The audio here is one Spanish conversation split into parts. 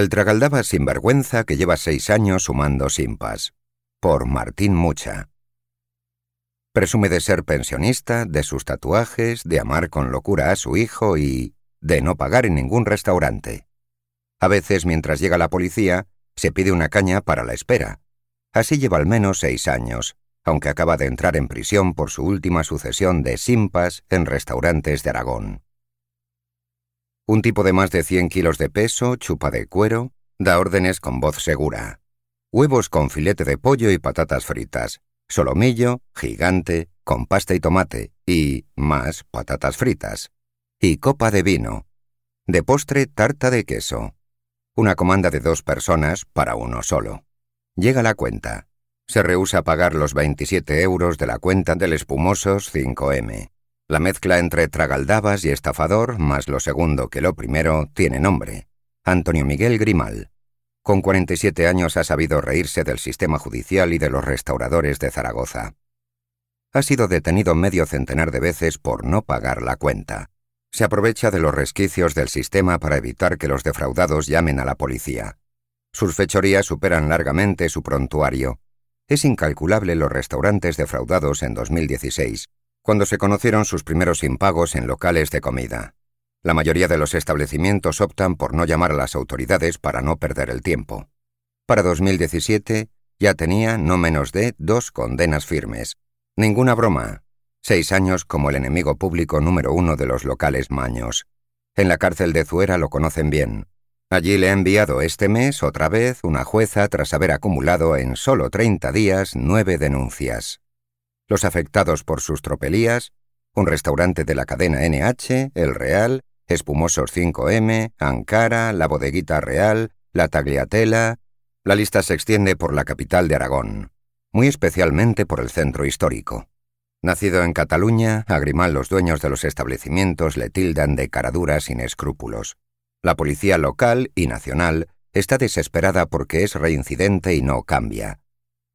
El tragaldaba sinvergüenza que lleva seis años sumando simpas. Por Martín Mucha. Presume de ser pensionista, de sus tatuajes, de amar con locura a su hijo y de no pagar en ningún restaurante. A veces, mientras llega la policía, se pide una caña para la espera. Así lleva al menos seis años, aunque acaba de entrar en prisión por su última sucesión de simpas en restaurantes de Aragón. Un tipo de más de 100 kilos de peso, chupa de cuero, da órdenes con voz segura. Huevos con filete de pollo y patatas fritas, solomillo, gigante, con pasta y tomate, y más patatas fritas. Y copa de vino. De postre, tarta de queso. Una comanda de dos personas para uno solo. Llega la cuenta. Se rehúsa a pagar los 27 euros de la cuenta del espumosos 5M. La mezcla entre tragaldabas y estafador, más lo segundo que lo primero, tiene nombre. Antonio Miguel Grimal. Con 47 años ha sabido reírse del sistema judicial y de los restauradores de Zaragoza. Ha sido detenido medio centenar de veces por no pagar la cuenta. Se aprovecha de los resquicios del sistema para evitar que los defraudados llamen a la policía. Sus fechorías superan largamente su prontuario. Es incalculable los restaurantes defraudados en 2016, cuando se conocieron sus primeros impagos en locales de comida. La mayoría de los establecimientos optan por no llamar a las autoridades para no perder el tiempo. Para 2017 ya tenía no menos de dos condenas firmes. Ninguna broma. Seis años como el enemigo público número uno de los locales maños. En la cárcel de Zuera lo conocen bien. Allí le ha enviado este mes otra vez una jueza tras haber acumulado en solo 30 días nueve denuncias los afectados por sus tropelías, un restaurante de la cadena NH, El Real, Espumosos 5M, Ankara, La Bodeguita Real, La Tagliatela. La lista se extiende por la capital de Aragón, muy especialmente por el centro histórico. Nacido en Cataluña, a Grimal los dueños de los establecimientos le tildan de caradura sin escrúpulos. La policía local y nacional está desesperada porque es reincidente y no cambia.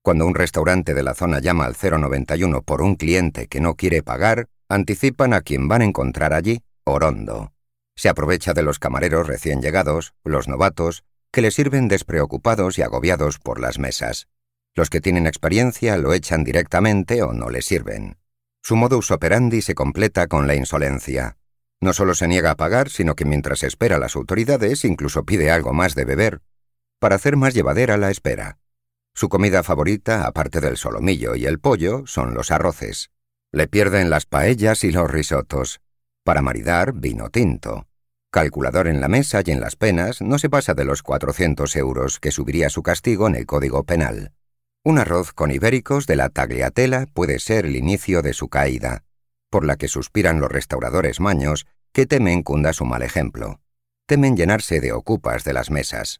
Cuando un restaurante de la zona llama al 091 por un cliente que no quiere pagar, anticipan a quien van a encontrar allí, Orondo. Se aprovecha de los camareros recién llegados, los novatos, que le sirven despreocupados y agobiados por las mesas. Los que tienen experiencia lo echan directamente o no le sirven. Su modus operandi se completa con la insolencia. No solo se niega a pagar, sino que mientras espera a las autoridades incluso pide algo más de beber, para hacer más llevadera la espera. Su comida favorita, aparte del solomillo y el pollo, son los arroces. Le pierden las paellas y los risotos. Para maridar, vino tinto. Calculador en la mesa y en las penas, no se pasa de los 400 euros que subiría su castigo en el Código Penal. Un arroz con ibéricos de la tagliatela puede ser el inicio de su caída, por la que suspiran los restauradores maños que temen cunda su mal ejemplo. Temen llenarse de ocupas de las mesas.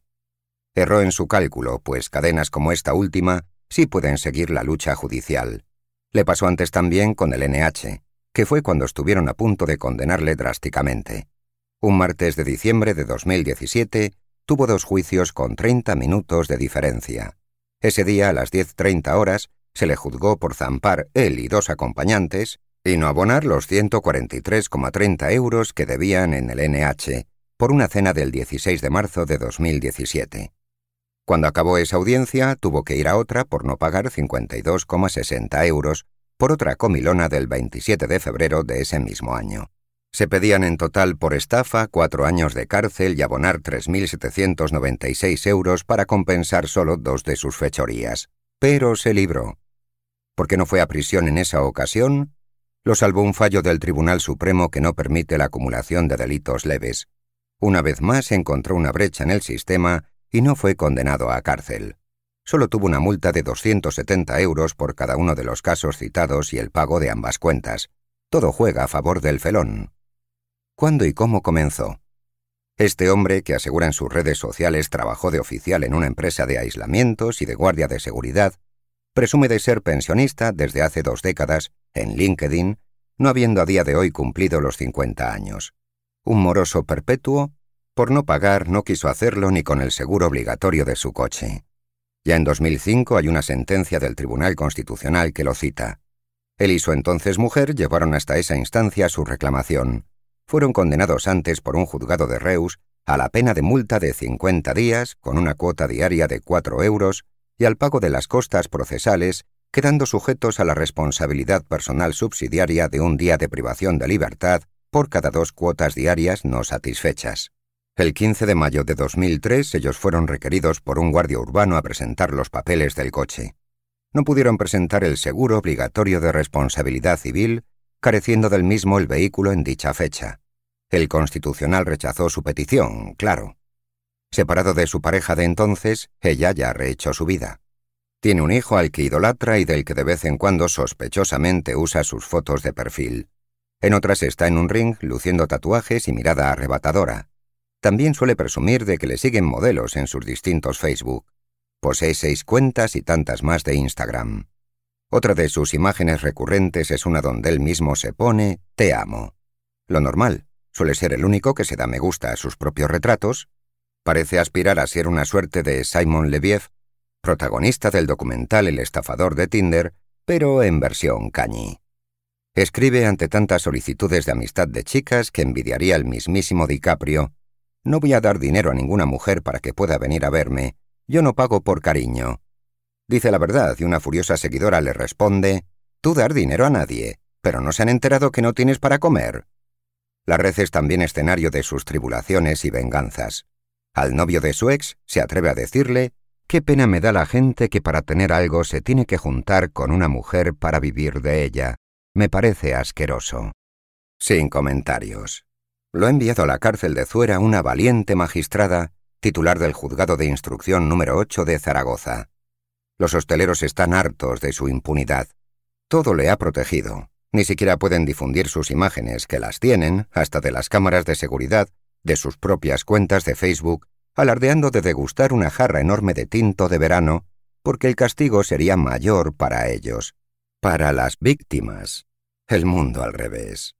Erró en su cálculo, pues cadenas como esta última sí pueden seguir la lucha judicial. Le pasó antes también con el NH, que fue cuando estuvieron a punto de condenarle drásticamente. Un martes de diciembre de 2017 tuvo dos juicios con 30 minutos de diferencia. Ese día, a las 10.30 horas, se le juzgó por zampar él y dos acompañantes y no abonar los 143,30 euros que debían en el NH por una cena del 16 de marzo de 2017. Cuando acabó esa audiencia, tuvo que ir a otra por no pagar 52,60 euros por otra comilona del 27 de febrero de ese mismo año. Se pedían en total por estafa cuatro años de cárcel y abonar 3.796 euros para compensar solo dos de sus fechorías. Pero se libró. ¿Por qué no fue a prisión en esa ocasión? Lo salvó un fallo del Tribunal Supremo que no permite la acumulación de delitos leves. Una vez más encontró una brecha en el sistema y no fue condenado a cárcel. Solo tuvo una multa de 270 euros por cada uno de los casos citados y el pago de ambas cuentas. Todo juega a favor del felón. ¿Cuándo y cómo comenzó? Este hombre, que asegura en sus redes sociales trabajó de oficial en una empresa de aislamientos y de guardia de seguridad, presume de ser pensionista desde hace dos décadas en LinkedIn, no habiendo a día de hoy cumplido los 50 años. Un moroso perpetuo por no pagar no quiso hacerlo ni con el seguro obligatorio de su coche. Ya en 2005 hay una sentencia del Tribunal Constitucional que lo cita. Él y su entonces mujer llevaron hasta esa instancia su reclamación. Fueron condenados antes por un juzgado de Reus a la pena de multa de 50 días, con una cuota diaria de 4 euros, y al pago de las costas procesales, quedando sujetos a la responsabilidad personal subsidiaria de un día de privación de libertad por cada dos cuotas diarias no satisfechas. El 15 de mayo de 2003 ellos fueron requeridos por un guardia urbano a presentar los papeles del coche. No pudieron presentar el seguro obligatorio de responsabilidad civil, careciendo del mismo el vehículo en dicha fecha. El Constitucional rechazó su petición, claro. Separado de su pareja de entonces, ella ya ha su vida. Tiene un hijo al que idolatra y del que de vez en cuando sospechosamente usa sus fotos de perfil. En otras está en un ring luciendo tatuajes y mirada arrebatadora. También suele presumir de que le siguen modelos en sus distintos Facebook. Posee seis cuentas y tantas más de Instagram. Otra de sus imágenes recurrentes es una donde él mismo se pone Te amo. Lo normal, suele ser el único que se da me gusta a sus propios retratos. Parece aspirar a ser una suerte de Simon Leviev, protagonista del documental El estafador de Tinder, pero en versión cañi. Escribe ante tantas solicitudes de amistad de chicas que envidiaría el mismísimo DiCaprio. No voy a dar dinero a ninguna mujer para que pueda venir a verme. Yo no pago por cariño. Dice la verdad y una furiosa seguidora le responde, Tú dar dinero a nadie, pero no se han enterado que no tienes para comer. La red es también escenario de sus tribulaciones y venganzas. Al novio de su ex se atreve a decirle, Qué pena me da la gente que para tener algo se tiene que juntar con una mujer para vivir de ella. Me parece asqueroso. Sin comentarios. Lo ha enviado a la cárcel de Zuera una valiente magistrada, titular del juzgado de instrucción número 8 de Zaragoza. Los hosteleros están hartos de su impunidad. Todo le ha protegido. Ni siquiera pueden difundir sus imágenes, que las tienen, hasta de las cámaras de seguridad, de sus propias cuentas de Facebook, alardeando de degustar una jarra enorme de tinto de verano, porque el castigo sería mayor para ellos. Para las víctimas, el mundo al revés.